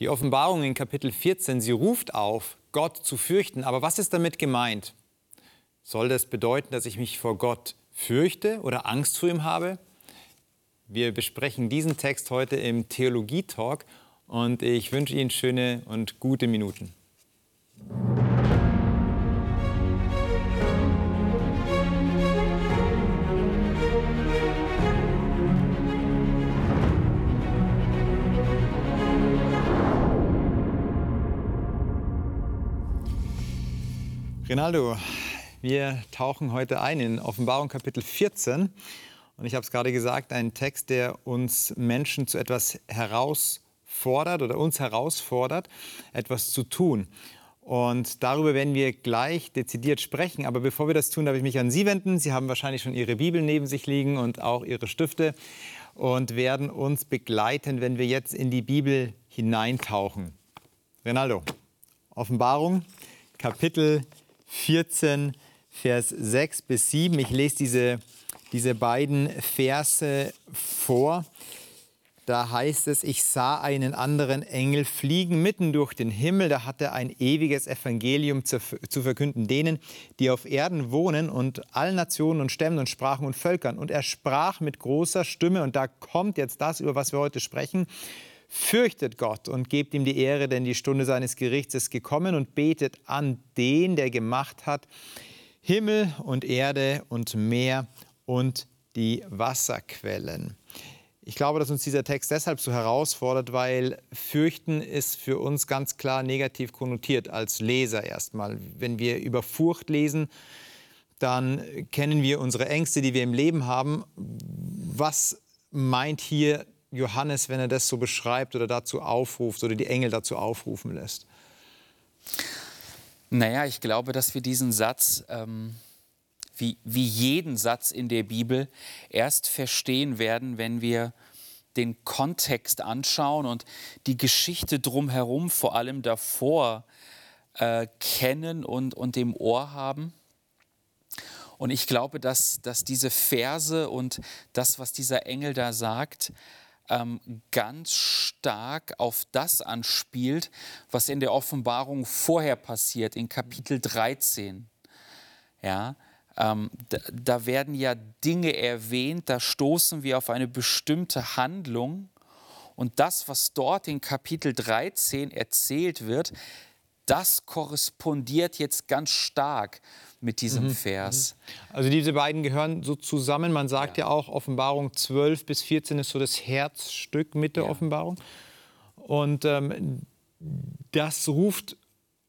Die Offenbarung in Kapitel 14, sie ruft auf, Gott zu fürchten. Aber was ist damit gemeint? Soll das bedeuten, dass ich mich vor Gott fürchte oder Angst vor ihm habe? Wir besprechen diesen Text heute im Theologie-Talk und ich wünsche Ihnen schöne und gute Minuten. Rinaldo, wir tauchen heute ein in Offenbarung Kapitel 14. Und ich habe es gerade gesagt, ein Text, der uns Menschen zu etwas herausfordert oder uns herausfordert, etwas zu tun. Und darüber werden wir gleich dezidiert sprechen. Aber bevor wir das tun, darf ich mich an Sie wenden. Sie haben wahrscheinlich schon Ihre Bibel neben sich liegen und auch Ihre Stifte und werden uns begleiten, wenn wir jetzt in die Bibel hineintauchen. Rinaldo, Offenbarung, Kapitel 14, Vers 6 bis 7. Ich lese diese, diese beiden Verse vor. Da heißt es, ich sah einen anderen Engel fliegen mitten durch den Himmel. Da hatte er ein ewiges Evangelium zu, zu, verkünden denen, die auf Erden wohnen und allen Nationen und Stämmen und Sprachen und Völkern. Und er sprach mit großer Stimme, und da kommt jetzt das, über was wir heute sprechen, Fürchtet Gott und gebt ihm die Ehre, denn die Stunde seines Gerichts ist gekommen und betet an den, der gemacht hat Himmel und Erde und Meer und die Wasserquellen. Ich glaube, dass uns dieser Text deshalb so herausfordert, weil Fürchten ist für uns ganz klar negativ konnotiert als Leser erstmal. Wenn wir über Furcht lesen, dann kennen wir unsere Ängste, die wir im Leben haben. Was meint hier Johannes, wenn er das so beschreibt oder dazu aufruft oder die Engel dazu aufrufen lässt? Naja, ich glaube, dass wir diesen Satz, ähm, wie, wie jeden Satz in der Bibel, erst verstehen werden, wenn wir den Kontext anschauen und die Geschichte drumherum, vor allem davor, äh, kennen und, und im Ohr haben. Und ich glaube, dass, dass diese Verse und das, was dieser Engel da sagt, ähm, ganz stark auf das anspielt, was in der Offenbarung vorher passiert, in Kapitel 13. Ja, ähm, da, da werden ja Dinge erwähnt, da stoßen wir auf eine bestimmte Handlung. Und das, was dort in Kapitel 13 erzählt wird, das korrespondiert jetzt ganz stark mit diesem mhm. Vers. Mhm. Also diese beiden gehören so zusammen. Man sagt ja. ja. auch, Offenbarung 12 bis 14 ist so das Herzstück mit der ja. Offenbarung. Und ähm, das ruft,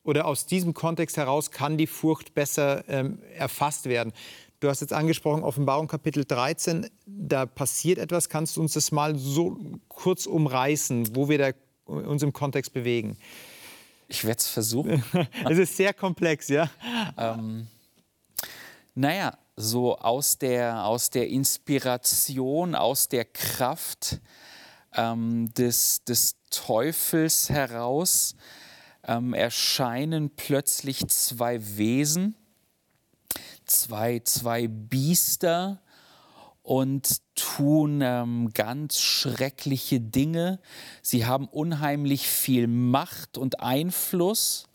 oder aus diesem Kontext heraus kann die Furcht besser ähm, erfasst werden. Du hast jetzt angesprochen, Offenbarung Kapitel 13, da passiert etwas. Kannst du uns das mal so kurz umreißen, wo wir da uns im Kontext bewegen? Ich werde es versuchen. es ist sehr komplex, ja. Ähm, naja, so aus der, aus der Inspiration, aus der Kraft ähm, des, des Teufels heraus ähm, erscheinen plötzlich zwei Wesen, zwei, zwei Biester und tun ähm, ganz schreckliche Dinge. Sie haben unheimlich viel Macht und Einfluss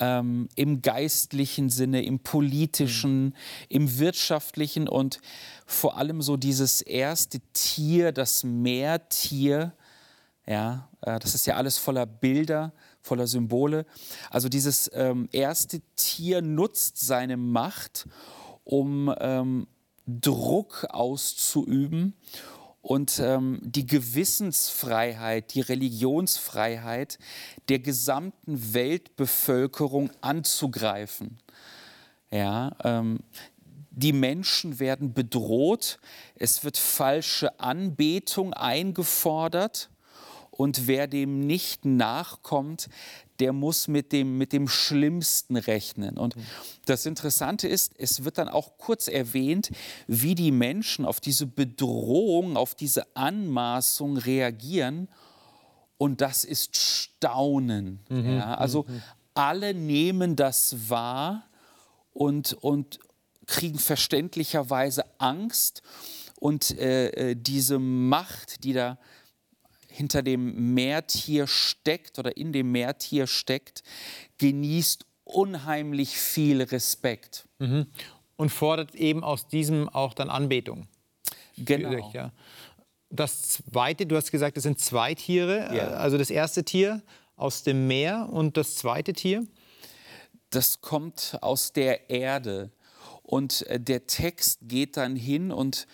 ähm, im geistlichen Sinne, im politischen, mhm. im wirtschaftlichen und vor allem so dieses erste Tier, das Meertier. Ja, äh, das ist ja alles voller Bilder, voller Symbole. Also dieses ähm, erste Tier nutzt seine Macht, um ähm, Druck auszuüben und ähm, die Gewissensfreiheit, die Religionsfreiheit der gesamten Weltbevölkerung anzugreifen. Ja, ähm, die Menschen werden bedroht, es wird falsche Anbetung eingefordert und wer dem nicht nachkommt, der muss mit dem, mit dem Schlimmsten rechnen. Und das Interessante ist, es wird dann auch kurz erwähnt, wie die Menschen auf diese Bedrohung, auf diese Anmaßung reagieren. Und das ist Staunen. Mhm. Ja, also mhm. alle nehmen das wahr und, und kriegen verständlicherweise Angst. Und äh, äh diese Macht, die da hinter dem Mehrtier steckt oder in dem Mehrtier steckt, genießt unheimlich viel Respekt. Mhm. Und fordert eben aus diesem auch dann Anbetung. Genau. Ja. Das zweite, du hast gesagt, es sind zwei Tiere. Ja. Also das erste Tier aus dem Meer und das zweite Tier? Das kommt aus der Erde. Und äh, der Text geht dann hin und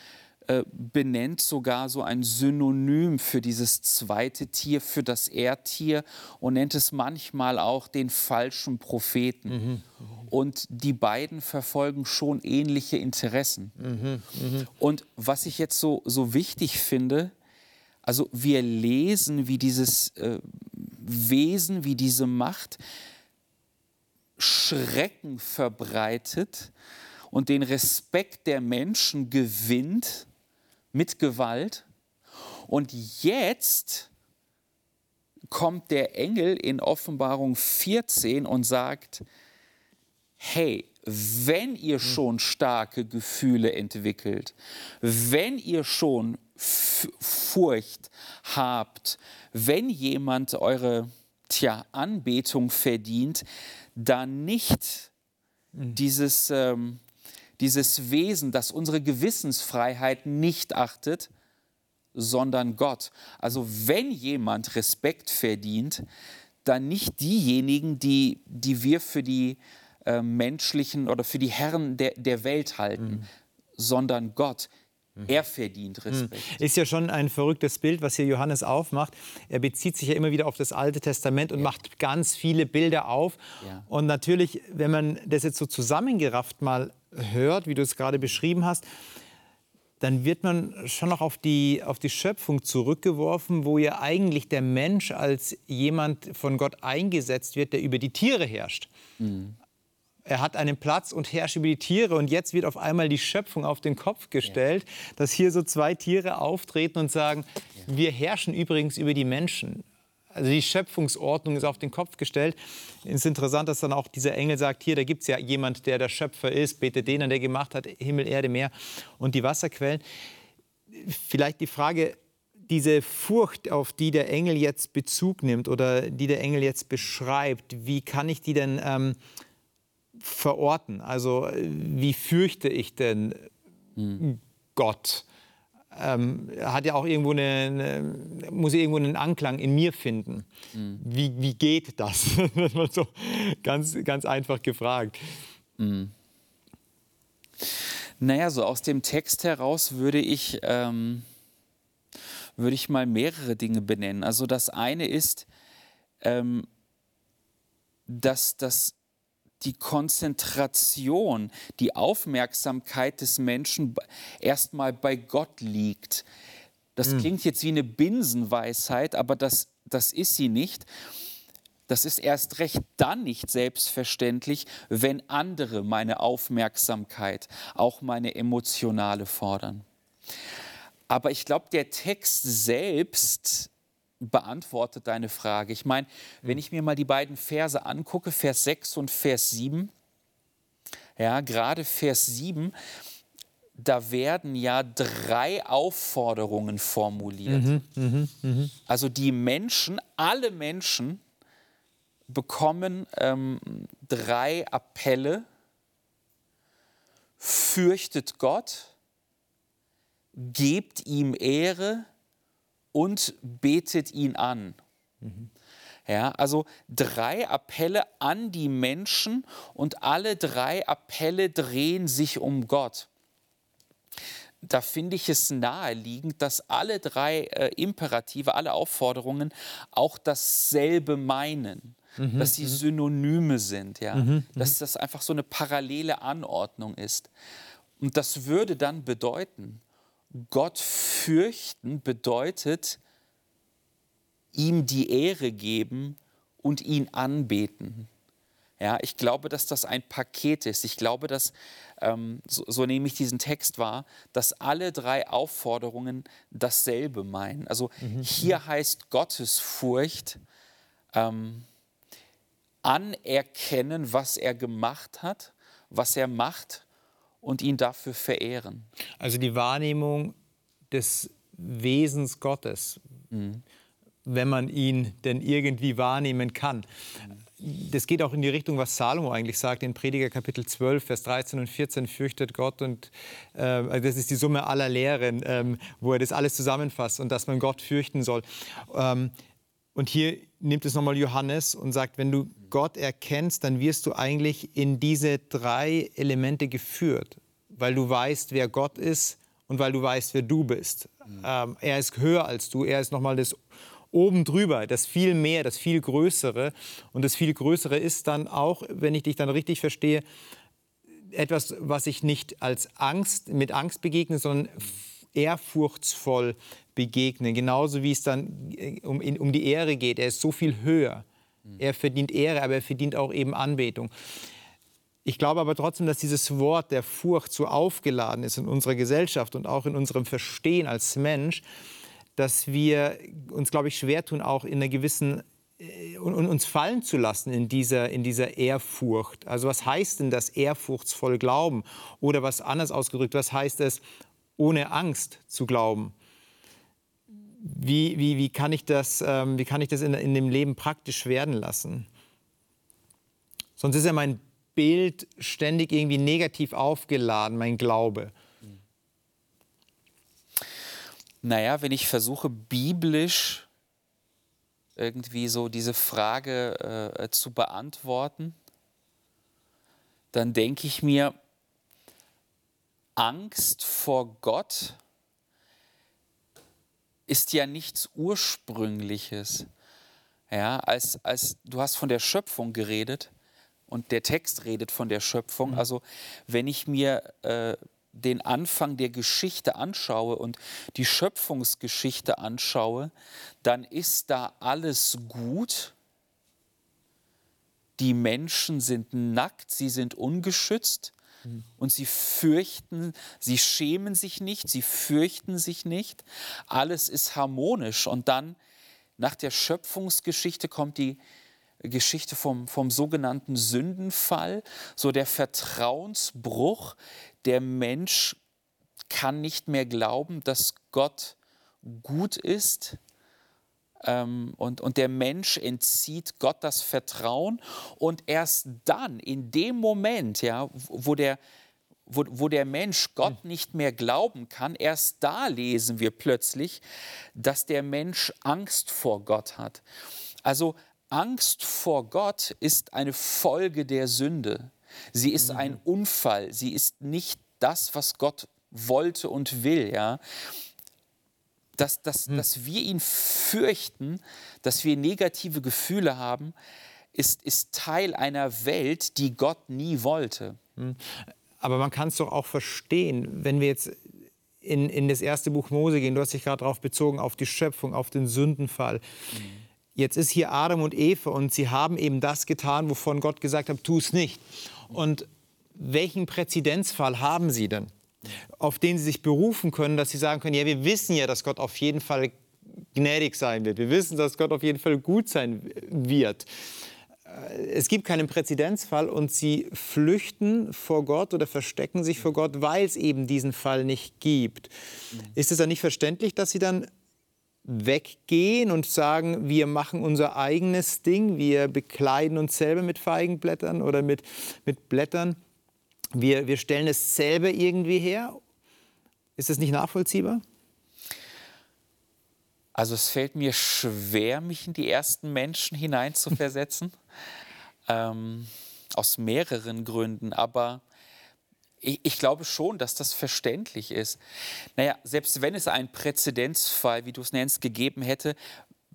äh, benennt sogar so ein Synonym für dieses zweite Tier, für das Erdtier und nennt es manchmal auch den falschen Propheten. Mhm. Und die beiden verfolgen schon ähnliche Interessen. Mhm. Mhm. Und was ich jetzt so, so wichtig finde, also wir lesen, wie dieses äh, Wesen, wie diese Macht Schrecken verbreitet und den Respekt der Menschen gewinnt mit Gewalt. Und jetzt kommt der Engel in Offenbarung 14 und sagt, hey, wenn ihr schon starke Gefühle entwickelt, wenn ihr schon Furcht habt, wenn jemand eure tja, Anbetung verdient, dann nicht dieses ähm, dieses Wesen, das unsere Gewissensfreiheit nicht achtet, sondern Gott. Also wenn jemand Respekt verdient, dann nicht diejenigen, die, die wir für die äh, menschlichen oder für die Herren der, der Welt halten, mhm. sondern Gott. Er verdient mhm. Respekt. Ist ja schon ein verrücktes Bild, was hier Johannes aufmacht. Er bezieht sich ja immer wieder auf das Alte Testament und ja. macht ganz viele Bilder auf. Ja. Und natürlich, wenn man das jetzt so zusammengerafft mal hört, wie du es gerade beschrieben hast, dann wird man schon noch auf die, auf die Schöpfung zurückgeworfen, wo ja eigentlich der Mensch als jemand von Gott eingesetzt wird, der über die Tiere herrscht. Mhm. Er hat einen Platz und herrscht über die Tiere. Und jetzt wird auf einmal die Schöpfung auf den Kopf gestellt, ja. dass hier so zwei Tiere auftreten und sagen, ja. wir herrschen übrigens über die Menschen. Also die Schöpfungsordnung ist auf den Kopf gestellt. Es ist interessant, dass dann auch dieser Engel sagt, hier, da gibt es ja jemand, der der Schöpfer ist, betet den an, der gemacht hat, Himmel, Erde, Meer und die Wasserquellen. Vielleicht die Frage, diese Furcht, auf die der Engel jetzt Bezug nimmt oder die der Engel jetzt beschreibt, wie kann ich die denn ähm, verorten? Also wie fürchte ich denn hm. Gott? ähm, hat ja auch irgendwo eine, eine, muss irgendwo einen Anklang in mir finden. Mhm. Wie, wie geht das? das wird so ganz, ganz einfach gefragt. Mhm. Naja, so aus dem Text heraus würde ich, ähm, würde ich mal mehrere Dinge benennen. Also das eine ist, ähm, dass das die Konzentration, die Aufmerksamkeit des Menschen erstmal bei Gott liegt. Das mhm. klingt jetzt wie eine Binsenweisheit, aber das, das ist sie nicht. Das ist erst recht dann nicht selbstverständlich, wenn andere meine Aufmerksamkeit, auch meine emotionale fordern. Aber ich glaube, der Text selbst beantwortet deine Frage. Ich meine, wenn ich mir mal die beiden Verse angucke, Vers 6 und Vers 7, ja, gerade Vers 7, da werden ja drei Aufforderungen formuliert. Mhm, mh, mh. Also die Menschen, alle Menschen bekommen ähm, drei Appelle. Fürchtet Gott, gebt ihm Ehre, und betet ihn an. Mhm. Ja, also drei Appelle an die Menschen und alle drei Appelle drehen sich um Gott. Da finde ich es naheliegend, dass alle drei äh, Imperative, alle Aufforderungen auch dasselbe meinen. Mhm, dass sie mhm. Synonyme sind, ja? Mhm, mhm, dass das einfach so eine parallele Anordnung ist. Und das würde dann bedeuten, Gott fürchten bedeutet, ihm die Ehre geben und ihn anbeten. Ja, ich glaube, dass das ein Paket ist. Ich glaube, dass, ähm, so, so, nehme ich diesen Text wahr, dass alle drei Aufforderungen dasselbe meinen. Also mhm. hier heißt Gottesfurcht ähm, anerkennen, was er gemacht hat, was er macht und ihn dafür verehren. Also die Wahrnehmung des Wesens Gottes. Mhm. wenn man ihn denn irgendwie wahrnehmen kann. Das geht auch in die Richtung, was Salomo eigentlich sagt in Prediger Kapitel 12, Vers 13 und 14, fürchtet Gott und äh, das ist die Summe aller Lehren, ähm, wo er das alles zusammenfasst und dass man Gott fürchten soll. Ähm, und hier nimmt es nochmal Johannes und sagt, wenn du Gott erkennst, dann wirst du eigentlich in diese drei Elemente geführt, weil du weißt, wer Gott ist und weil du weißt, wer du bist. Mhm. Ähm, er ist höher als du, er ist nochmal das oben drüber, das viel mehr, das viel Größere. Und das viel Größere ist dann auch, wenn ich dich dann richtig verstehe, etwas, was ich nicht als Angst, mit Angst begegne, sondern ehrfurchtsvoll begegne. Genauso wie es dann äh, um, um die Ehre geht. Er ist so viel höher. Er verdient Ehre, aber er verdient auch eben Anbetung. Ich glaube aber trotzdem, dass dieses Wort der Furcht so aufgeladen ist in unserer Gesellschaft und auch in unserem Verstehen als Mensch, dass wir uns, glaube ich, schwer tun, auch in einer gewissen äh, und uns fallen zu lassen in dieser, in dieser Ehrfurcht. Also was heißt denn das ehrfurchtsvoll glauben? Oder was anders ausgedrückt, was heißt es, ohne Angst zu glauben? Wie, wie, wie kann ich das, ähm, wie kann ich das in, in dem Leben praktisch werden lassen? Sonst ist ja mein Bild ständig irgendwie negativ aufgeladen, mein Glaube. Naja, wenn ich versuche, biblisch irgendwie so diese Frage äh, zu beantworten, dann denke ich mir, Angst vor Gott ist ja nichts Ursprüngliches. Ja, als, als du hast von der Schöpfung geredet und der Text redet von der Schöpfung. Mhm. Also wenn ich mir äh, den Anfang der Geschichte anschaue und die Schöpfungsgeschichte anschaue, dann ist da alles gut. Die Menschen sind nackt, sie sind ungeschützt. Und sie fürchten, sie schämen sich nicht, sie fürchten sich nicht. Alles ist harmonisch und dann nach der Schöpfungsgeschichte kommt die Geschichte vom, vom sogenannten Sündenfall, so der Vertrauensbruch. Der Mensch kann nicht mehr glauben, dass Gott gut ist. Ähm, und, und der Mensch entzieht Gott das Vertrauen. Und erst dann, in dem Moment, ja, wo der, wo, wo der Mensch Gott hm. nicht mehr glauben kann, erst da lesen wir plötzlich, dass der Mensch Angst vor Gott hat. Also Angst vor Gott ist eine Folge der Sünde. Sie ist ein mhm. Unfall. Sie ist nicht das, was Gott wollte und will. Ja? Dass, dass, hm. dass wir ihn fürchten, dass wir negative Gefühle haben, ist, ist Teil einer Welt, die Gott nie wollte. Hm. Aber man kann es doch auch verstehen, wenn wir jetzt in, in das erste Buch Mose gehen. Du hast dich gerade darauf bezogen, auf die Schöpfung, auf den Sündenfall. Mhm. Jetzt ist hier Adam und Eva und sie haben eben das getan, wovon Gott gesagt hat, tu es nicht. Und welchen Präzedenzfall haben sie denn, auf den sie sich berufen können, dass sie sagen können, ja, wir wissen ja, dass Gott auf jeden Fall gnädig sein wird. Wir wissen, dass Gott auf jeden Fall gut sein wird. Es gibt keinen Präzedenzfall und sie flüchten vor Gott oder verstecken sich vor Gott, weil es eben diesen Fall nicht gibt. Ist es dann nicht verständlich, dass sie dann weggehen und sagen, wir machen unser eigenes Ding, wir bekleiden uns selber mit Feigenblättern oder mit, mit Blättern, wir, wir stellen es selber irgendwie her. Ist das nicht nachvollziehbar? Also es fällt mir schwer, mich in die ersten Menschen hineinzuversetzen, ähm, aus mehreren Gründen, aber ich, ich, glaube schon, dass das verständlich ist. Naja, selbst wenn es einen Präzedenzfall, wie du es nennst, gegeben hätte,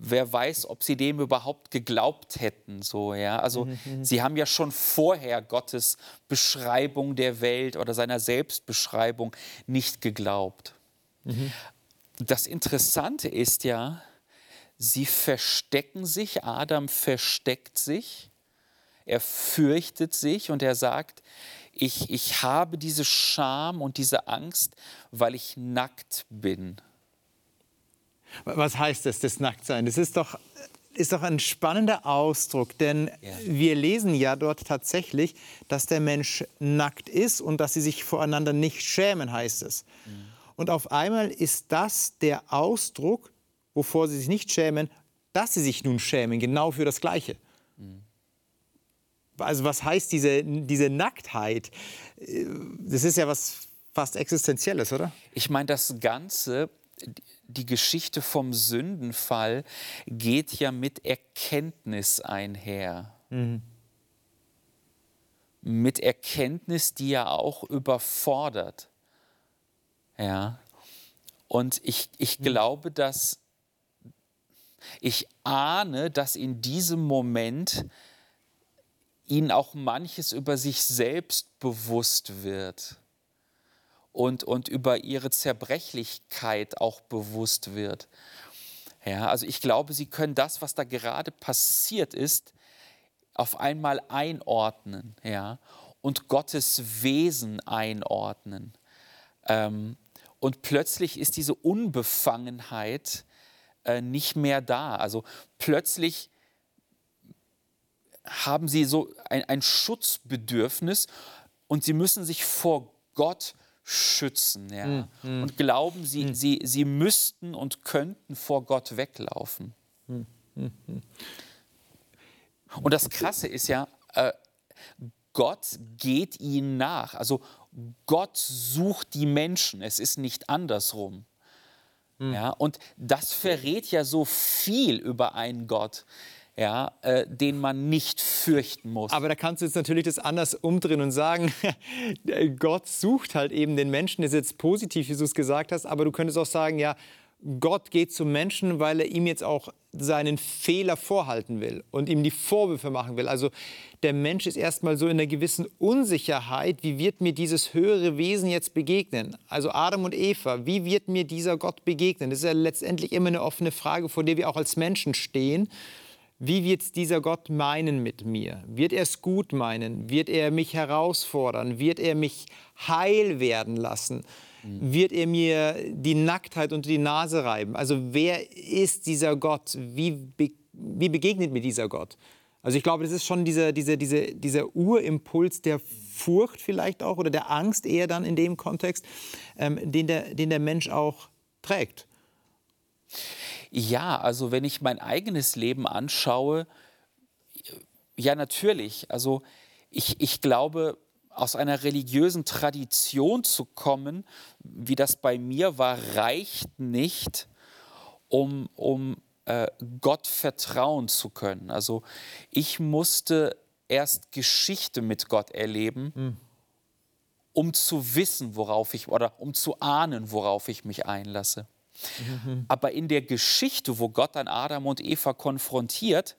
wer weiß, ob sie dem überhaupt geglaubt hätten. So, ja? Also mhm. mhm. sie haben ja schon vorher Gottes Beschreibung der Welt oder seiner Selbstbeschreibung nicht geglaubt. Mhm. Das Interessante ist ja, sie verstecken sich, Adam versteckt sich, er fürchtet sich und er sagt, ich, ich habe diese Scham und diese Angst, weil ich nackt bin. Was heißt das, das Nacktsein? Das ist doch, ist doch ein spannender Ausdruck, denn ja. wir lesen ja dort tatsächlich, dass der Mensch nackt ist und dass sie sich voreinander nicht schämen, heißt es. Mhm. Und auf einmal ist das der Ausdruck, wovor sie sich nicht schämen, dass sie sich nun schämen, genau für das Gleiche. Mhm. Also was heißt diese, diese Nacktheit? Das ist ja was fast Existenzielles, oder? Ich meine, das Ganze, die Geschichte vom Sündenfall geht ja mit Erkenntnis einher. Mhm. Mit Erkenntnis, die ja auch überfordert. Ja. Und ich, ich mhm. glaube, dass ich ahne, dass in diesem Moment ihnen auch manches über sich selbst bewusst wird und, und über ihre Zerbrechlichkeit auch bewusst wird. Ja, also ich glaube, sie können das, was da gerade passiert ist, auf einmal einordnen ja, und Gottes Wesen einordnen. Ähm, und plötzlich ist diese Unbefangenheit äh, nicht mehr da. Also plötzlich haben sie so ein, ein Schutzbedürfnis und sie müssen sich vor Gott schützen ja? Mm, und glauben, sie, mm. sie, sie müssten und könnten vor Gott weglaufen. Mm, und das Krasse ist ja, äh, Gott geht ihnen nach. Also Gott sucht die Menschen, es ist nicht andersrum. Ja, und das verrät ja so viel über einen Gott ja, äh, den man nicht fürchten muss. Aber da kannst du jetzt natürlich das anders umdrehen und sagen, Gott sucht halt eben den Menschen. Das ist jetzt positiv, wie du es gesagt hast, aber du könntest auch sagen, ja, Gott geht zum Menschen, weil er ihm jetzt auch seinen Fehler vorhalten will und ihm die Vorwürfe machen will. Also der Mensch ist erstmal so in einer gewissen Unsicherheit, wie wird mir dieses höhere Wesen jetzt begegnen? Also Adam und Eva, wie wird mir dieser Gott begegnen? Das ist ja letztendlich immer eine offene Frage, vor der wir auch als Menschen stehen. Wie wird dieser Gott meinen mit mir? Wird er es gut meinen? Wird er mich herausfordern? Wird er mich heil werden lassen? Mhm. Wird er mir die Nacktheit unter die Nase reiben? Also wer ist dieser Gott? Wie, be wie begegnet mir dieser Gott? Also ich glaube, das ist schon dieser, dieser, dieser, dieser Urimpuls der Furcht vielleicht auch oder der Angst eher dann in dem Kontext, ähm, den, der, den der Mensch auch trägt. Ja, also wenn ich mein eigenes Leben anschaue, ja natürlich. Also ich, ich glaube, aus einer religiösen Tradition zu kommen, wie das bei mir war, reicht nicht, um, um äh, Gott vertrauen zu können. Also ich musste erst Geschichte mit Gott erleben, mhm. um zu wissen, worauf ich oder um zu ahnen, worauf ich mich einlasse. Aber in der Geschichte, wo Gott dann Adam und Eva konfrontiert,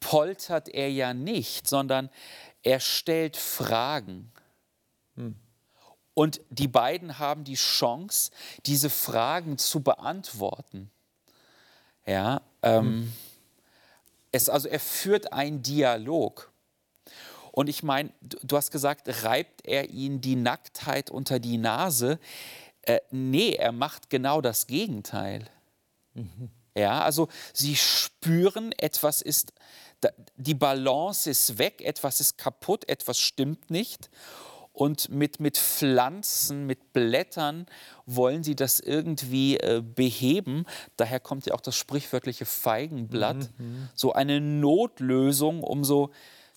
poltert er ja nicht, sondern er stellt Fragen. Mhm. Und die beiden haben die Chance, diese Fragen zu beantworten. Ja, ähm, mhm. es, also er führt einen Dialog. Und ich meine, du hast gesagt, reibt er ihnen die Nacktheit unter die Nase? Äh, nee, er macht genau das Gegenteil. Mhm. Ja, also sie spüren, etwas ist, die Balance ist weg, etwas ist kaputt, etwas stimmt nicht. Und mit, mit Pflanzen, mit Blättern wollen sie das irgendwie äh, beheben. Daher kommt ja auch das sprichwörtliche Feigenblatt. Mhm. mhm. So eine Notlösung, um so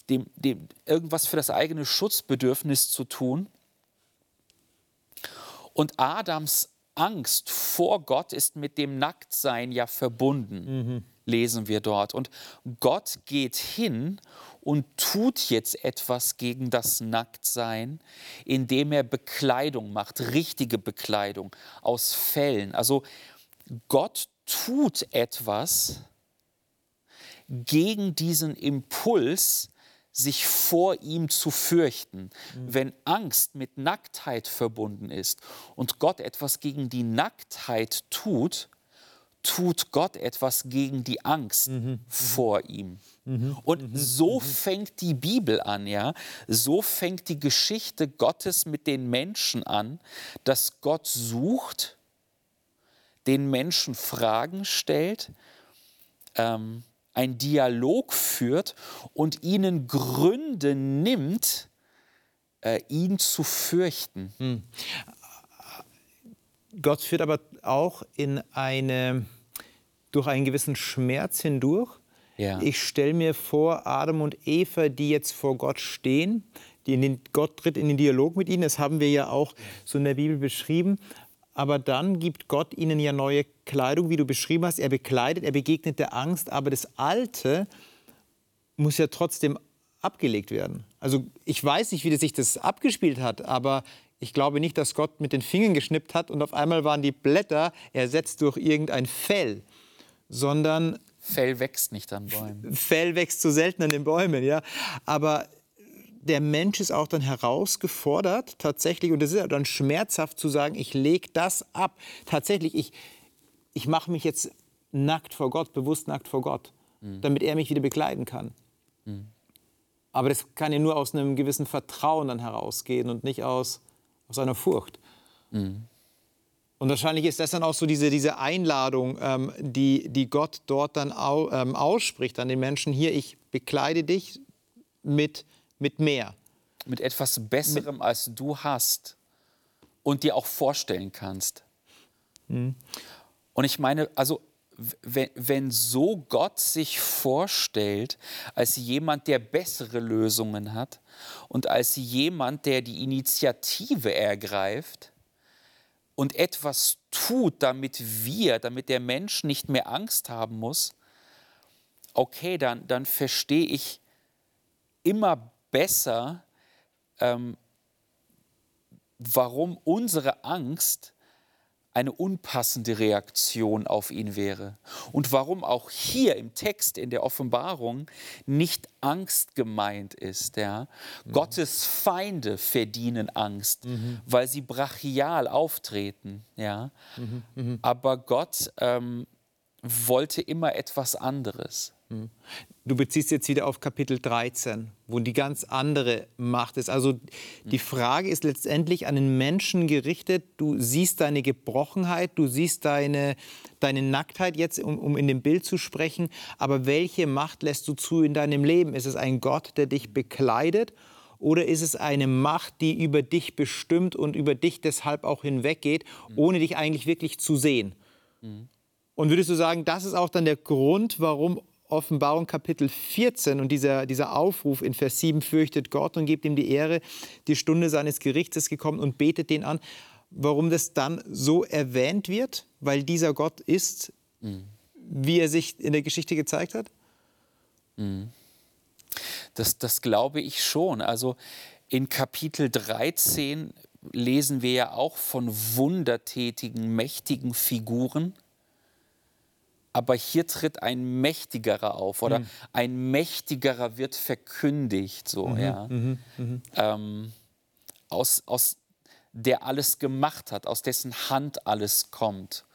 dem, dem irgendwas für das eigene Schutzbedürfnis zu tun. Und Adams Angst vor Gott ist mit dem Nacktsein ja verbunden, mhm. lesen wir dort. Und Gott geht hin und tut jetzt etwas gegen das Nacktsein, indem er Bekleidung macht, richtige Bekleidung aus Fellen. Also Gott tut etwas gegen diesen Impuls, sich vor ihm zu fürchten. Mhm. Wenn Angst mit Nacktheit verbunden ist und Gott etwas gegen die Nacktheit tut, tut Gott etwas gegen die Angst mhm. mhm. vor ihm. Mhm. Und mhm. so fängt die Bibel an, ja. So fängt die Geschichte Gottes mit den Menschen an, dass Gott sucht, den Menschen Fragen stellt, ähm, ein Dialog führt und ihnen Gründe nimmt, äh, ihn zu fürchten. Hm. Gott führt aber auch in eine durch einen gewissen Schmerz hindurch. Ja. Ich stelle mir vor, Adam und Eva, die jetzt vor Gott stehen, die in den, Gott tritt in den Dialog mit ihnen, das haben wir ja auch so in der Bibel beschrieben. Aber dann gibt Gott ihnen ja neue Kleidung, wie du beschrieben hast. Er bekleidet, er begegnet der Angst, aber das Alte muss ja trotzdem abgelegt werden. Also ich weiß nicht, wie sich das abgespielt hat, aber ich glaube nicht, dass Gott mit den Fingern geschnippt hat und auf einmal waren die Blätter ersetzt durch irgendein Fell, sondern Fell wächst nicht an Bäumen. Fell wächst so selten an den Bäumen, ja. Aber der Mensch ist auch dann herausgefordert, tatsächlich, und es ist ja dann schmerzhaft zu sagen, ich lege das ab. Tatsächlich, ich, ich mache mich jetzt nackt vor Gott, bewusst nackt vor Gott, mhm. damit er mich wieder begleiten kann. Mhm. Aber das kann ja nur aus einem gewissen Vertrauen dann herausgehen und nicht aus, aus einer Furcht. Mhm. Und wahrscheinlich ist das dann auch so diese, diese Einladung, ähm, die, die Gott dort dann au, ähm, ausspricht an den Menschen. Hier, ich bekleide dich mit, mit mehr. Mit etwas Besserem, mit als du hast und dir auch vorstellen kannst. Mhm. Und ich meine, also wenn, wenn so Gott sich vorstellt als jemand, der bessere Lösungen hat und als jemand, der die Initiative ergreift, und etwas tut, damit wir, damit der Mensch nicht mehr Angst haben muss, okay, dann, dann verstehe ich immer besser, ähm, warum unsere Angst eine unpassende Reaktion auf ihn wäre. Und warum auch hier im Text, in der Offenbarung, nicht Angst gemeint ist. Ja? Mhm. Gottes Feinde verdienen Angst, mhm. weil sie brachial auftreten. Ja? Mhm. mhm. Aber Gott ähm, wollte immer etwas anderes. Du beziehst jetzt wieder auf Kapitel 13, wo die ganz andere Macht ist. Also die Frage ist letztendlich an den Menschen gerichtet. Du siehst deine Gebrochenheit, du siehst deine, deine Nacktheit jetzt, um, um in dem Bild zu sprechen. Aber welche Macht lässt du zu in deinem Leben? Ist es ein Gott, der dich bekleidet? Oder ist es eine Macht, die über dich bestimmt und über dich deshalb auch hinweggeht, ohne dich eigentlich wirklich zu sehen? Mhm. Und würdest du sagen, das ist auch dann der Grund, warum Offenbarung Kapitel 14 und dieser, dieser Aufruf in Vers 7, fürchtet Gott und gebt ihm die Ehre, die Stunde seines Gerichts ist gekommen und betet den an. Warum das dann so erwähnt wird? Weil dieser Gott ist, mhm. wie er sich in der Geschichte gezeigt hat? Mhm. Das, das glaube ich schon. Also in Kapitel 13 lesen wir ja auch von wundertätigen, mächtigen Figuren aber hier tritt ein Mächtigerer auf oder mhm. ein Mächtigerer wird verkündigt, so, mhm. ja. Mhm. mhm. Ähm, aus, aus der alles gemacht hat, aus dessen Hand alles kommt.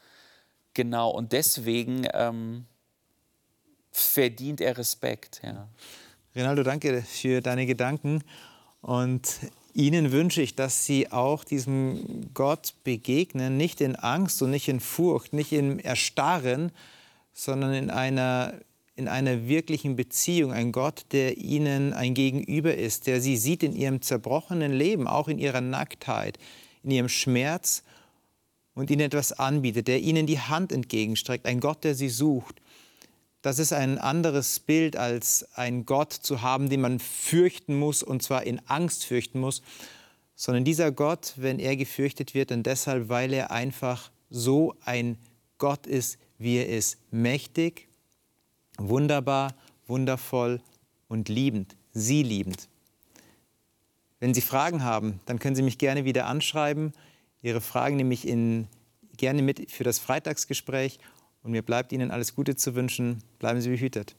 Genau, und deswegen ähm, verdient er Respekt. Ja. Rinaldo, danke für deine Gedanken und Ihnen wünsche ich, dass Sie auch diesem Gott begegnen, nicht in Angst und nicht in Furcht, nicht im Erstarren, sondern in einer, in einer wirklichen Beziehung. Ein Gott, der ihnen ein Gegenüber ist, der sie sieht in ihrem zerbrochenen Leben, auch in ihrer Nacktheit, in ihrem Schmerz und ihnen etwas anbietet, der ihnen die Hand entgegenstreckt. Ein Gott, der sie sucht. Das ist ein anderes Bild als ein Gott zu haben, den man fürchten muss und zwar in Angst fürchten muss, sondern dieser Gott, wenn er gefürchtet wird, dann deshalb, weil er einfach so ein Gott ist, wie er ist mächtig, wunderbar, wundervoll und liebend, sie liebend. Wenn Sie Fragen haben, dann können Sie mich gerne wieder anschreiben. Ihre Fragen nehme ich in, gerne mit für das Freitagsgespräch. Und mir bleibt Ihnen alles Gute zu wünschen. Bleiben Sie behütet.